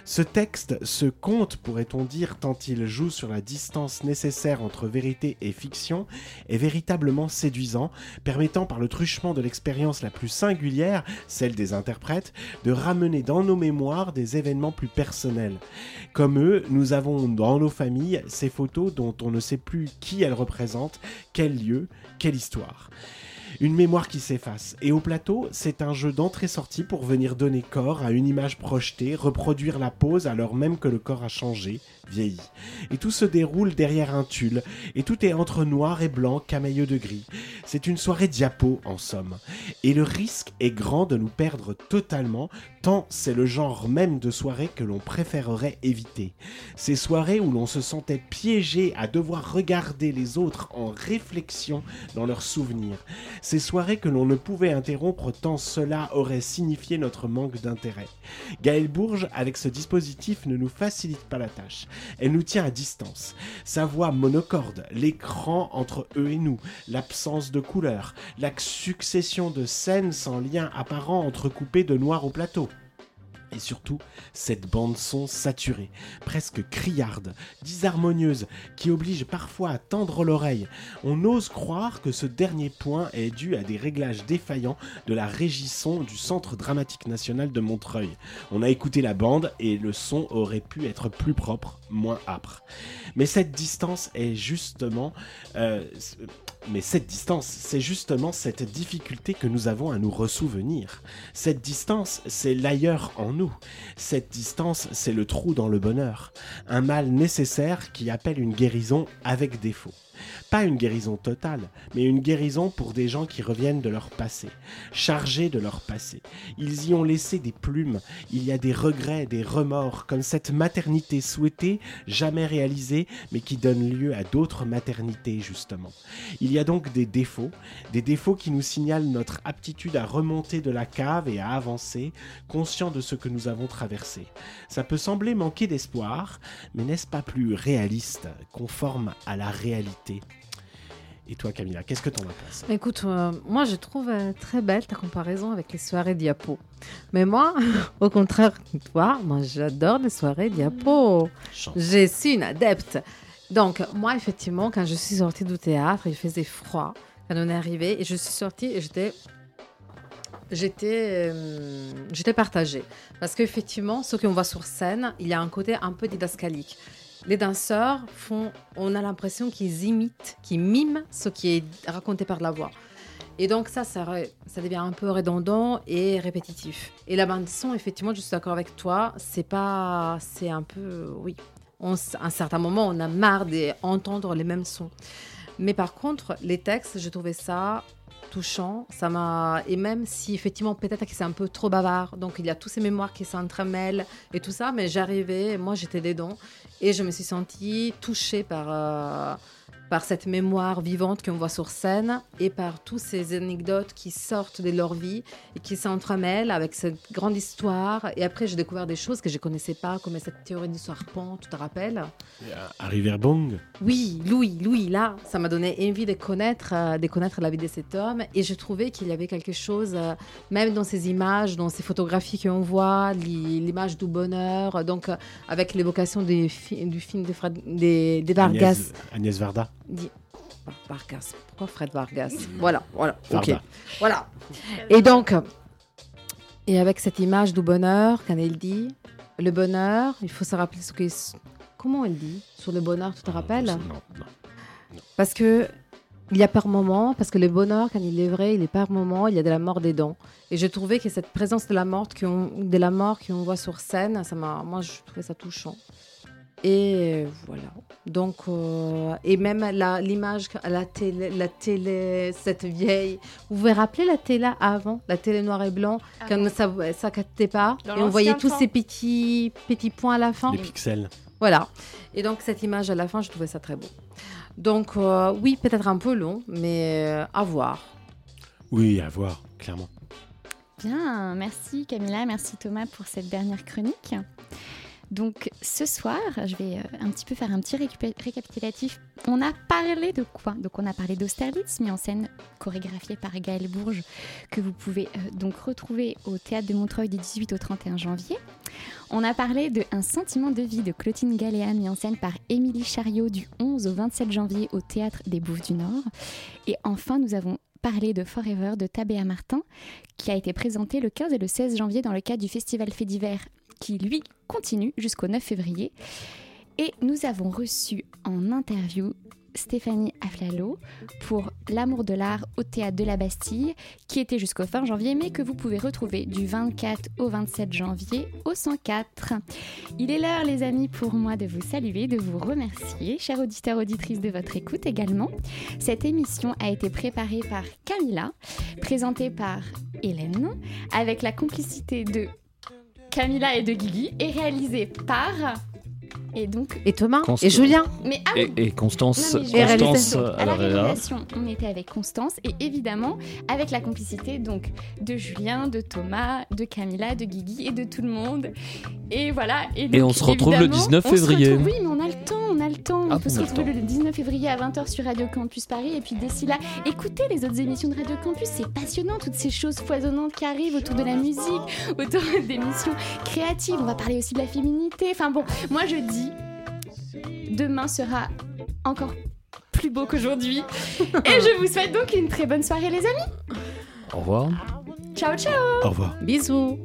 Ce texte, ce conte, pourrait-on dire, tant il joue sur la distance nécessaire entre vérité et fiction, est véritablement séduisant, permettant par le truchement de l'expérience la plus singulière, celle des interprètes, de ramener dans nos mémoires des événements plus personnels. Comme eux, nous avons dans nos familles ces photos dont on ne sait plus qui elles représentent, quel lieu, quelle histoire. Une mémoire qui s'efface. Et au plateau, c'est un jeu d'entrée-sortie pour venir donner corps à une image projetée, reproduire la pose alors même que le corps a changé, vieilli. Et tout se déroule derrière un tulle, et tout est entre noir et blanc, camailleux de gris. C'est une soirée diapo, en somme. Et le risque est grand de nous perdre totalement, tant c'est le genre même de soirée que l'on préférerait éviter. Ces soirées où l'on se sentait piégé à devoir regarder les autres en réflexion dans leurs souvenirs. Ces soirées que l'on ne pouvait interrompre tant cela aurait signifié notre manque d'intérêt. Gaël Bourges, avec ce dispositif, ne nous facilite pas la tâche. Elle nous tient à distance. Sa voix monocorde, l'écran entre eux et nous, l'absence de couleur, la succession de scènes sans lien apparent entrecoupées de noir au plateau. Et surtout, cette bande-son saturée, presque criarde, disharmonieuse, qui oblige parfois à tendre l'oreille. On ose croire que ce dernier point est dû à des réglages défaillants de la régie son du Centre Dramatique National de Montreuil. On a écouté la bande et le son aurait pu être plus propre, moins âpre. Mais cette distance est justement... euh, cette c'est justement cette difficulté que nous avons à nous ressouvenir. Cette distance, c'est l'ailleurs en nous. Cette distance, c'est le trou dans le bonheur. Un mal nécessaire qui appelle une guérison avec défaut. Pas une guérison totale, mais une guérison pour des gens qui reviennent de leur passé, chargés de leur passé. Ils y ont laissé des plumes, il y a des regrets, des remords, comme cette maternité souhaitée, jamais réalisée, mais qui donne lieu à d'autres maternités, justement. Il y a donc des défauts, des défauts qui nous signalent notre aptitude à remonter de la cave et à avancer, conscients de ce que nous avons traversé. Ça peut sembler manquer d'espoir, mais n'est-ce pas plus réaliste, conforme à la réalité? Et toi, Camilla, qu'est-ce que t'en as pensé Écoute, euh, moi je trouve euh, très belle ta comparaison avec les soirées diapo. Mais moi, au contraire de toi, moi j'adore les soirées diapo. Je suis une adepte. Donc, moi, effectivement, quand je suis sortie du théâtre, il faisait froid quand on est arrivé et je suis sortie et j'étais. J'étais, euh, j'étais partagée. Parce qu'effectivement, ce qu'on voit sur scène, il y a un côté un peu didascalique. Les danseurs font, on a l'impression qu'ils imitent, qu'ils miment ce qui est raconté par la voix. Et donc ça, ça, devient un peu redondant et répétitif. Et la bande son, effectivement, je suis d'accord avec toi, c'est pas, c'est un peu, oui. À un certain moment, on a marre d'entendre les mêmes sons. Mais par contre, les textes, je trouvais ça touchant. Ça m'a et même si effectivement peut-être que c'est un peu trop bavard, donc il y a tous ces mémoires qui s'entremêlent et tout ça, mais j'arrivais, moi j'étais dedans et je me suis sentie touchée par euh, par cette mémoire vivante qu'on voit sur scène et par toutes ces anecdotes qui sortent de leur vie et qui s'entremêlent avec cette grande histoire. Et après, j'ai découvert des choses que je connaissais pas, comme cette théorie du serpent, tu te rappelles? Harry Verbong oui, Louis, Louis, là, ça m'a donné envie de connaître, euh, de connaître la vie de cet homme. Et je trouvais qu'il y avait quelque chose, euh, même dans ces images, dans ces photographies qu'on voit, li- l'image du bonheur, donc euh, avec l'évocation du film de des, des Vargas. Agnès, Agnès Varda Vargas, pourquoi Fred Vargas Voilà, voilà, ok. Voilà. Et donc, et avec cette image du bonheur, quand elle dit le bonheur, il faut se rappeler ce que. Comment elle dit? Sur le bonheur, tu te rappelles? Non, non. parce que Il y a par moment, parce que le bonheur, quand il est vrai, il est par moment, il y a de la mort des dents. Et j'ai trouvé que cette présence de la mort qu'on, de la mort qu'on voit sur scène, ça m'a, moi, je trouvais ça touchant. Et voilà. Donc, euh, et même l'image à la télé, la télé, cette vieille. Vous vous rappelez la télé avant, la télé noir et blanc, Ah quand ça, ça captait pas, Dans et on voyait tous ces petits, petits points à la fin. Les pixels. Voilà. Et donc cette image à la fin, je trouvais ça très beau. Donc euh, oui, peut-être un peu long, mais euh, à voir. Oui, à voir, clairement. Bien, merci Camilla, merci Thomas pour cette dernière chronique. Donc ce soir, je vais euh, un petit peu faire un petit récapitulatif. On a parlé de quoi? Donc on a parlé d'Austerlitz, mis en scène, chorégraphié par Gaël Bourges, que vous pouvez euh, donc retrouver au théâtre de Montreuil du 18 au 31 janvier. On a parlé de Un sentiment de vie de Clotilde Galéa, mis en scène par Émilie Chariot du 11 au 27 janvier au théâtre des Bouffes du Nord. Et enfin, nous avons parlé de Forever de Tabéa Martin, qui a été présenté le 15 et le 16 janvier dans le cadre du festival Fait d'hiver, qui lui continue jusqu'au 9 février. Et nous avons reçu en interview Stéphanie Aflalo pour L'amour de l'art au théâtre de la Bastille, qui était jusqu'au fin janvier, mais que vous pouvez retrouver du 24 au 27 janvier au 104. Il est l'heure, les amis, pour moi de vous saluer, de vous remercier, chers auditeurs, auditrices de votre écoute également. Cette émission a été préparée par Camilla, présentée par Hélène, avec la complicité de Camilla et de Guigui, et réalisée par. Et donc. Et Thomas et Julien. Mais ah oui, Et, et Constance, non, mais j'ai- Constance Donc, à la réalisation, on était avec Constance et évidemment avec la complicité donc de Julien, de Thomas, de Camilla, de Guigui et de tout le monde. Et voilà. Et donc, on se retrouve le évidemment, 19 on se février. retrouve- oui, mais on a le temps, on a le temps. Ah on peut se retrouver le 19 février à 20h sur Radio Campus Paris. Et puis d'ici là, écoutez les autres émissions de Radio Campus. C'est passionnant, toutes ces choses foisonnantes qui arrivent autour de la musique, autour d'émissions créatives. On va parler aussi de la féminité. Enfin bon, moi je demain sera encore plus beau qu'aujourd'hui. Et je vous souhaite donc une très bonne soirée les amis. Au revoir. Ciao ciao Au revoir. Bisous.